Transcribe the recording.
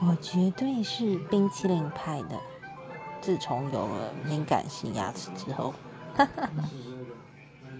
我绝对是冰淇淋派的。自从有了敏感性牙齿之后哈哈。哈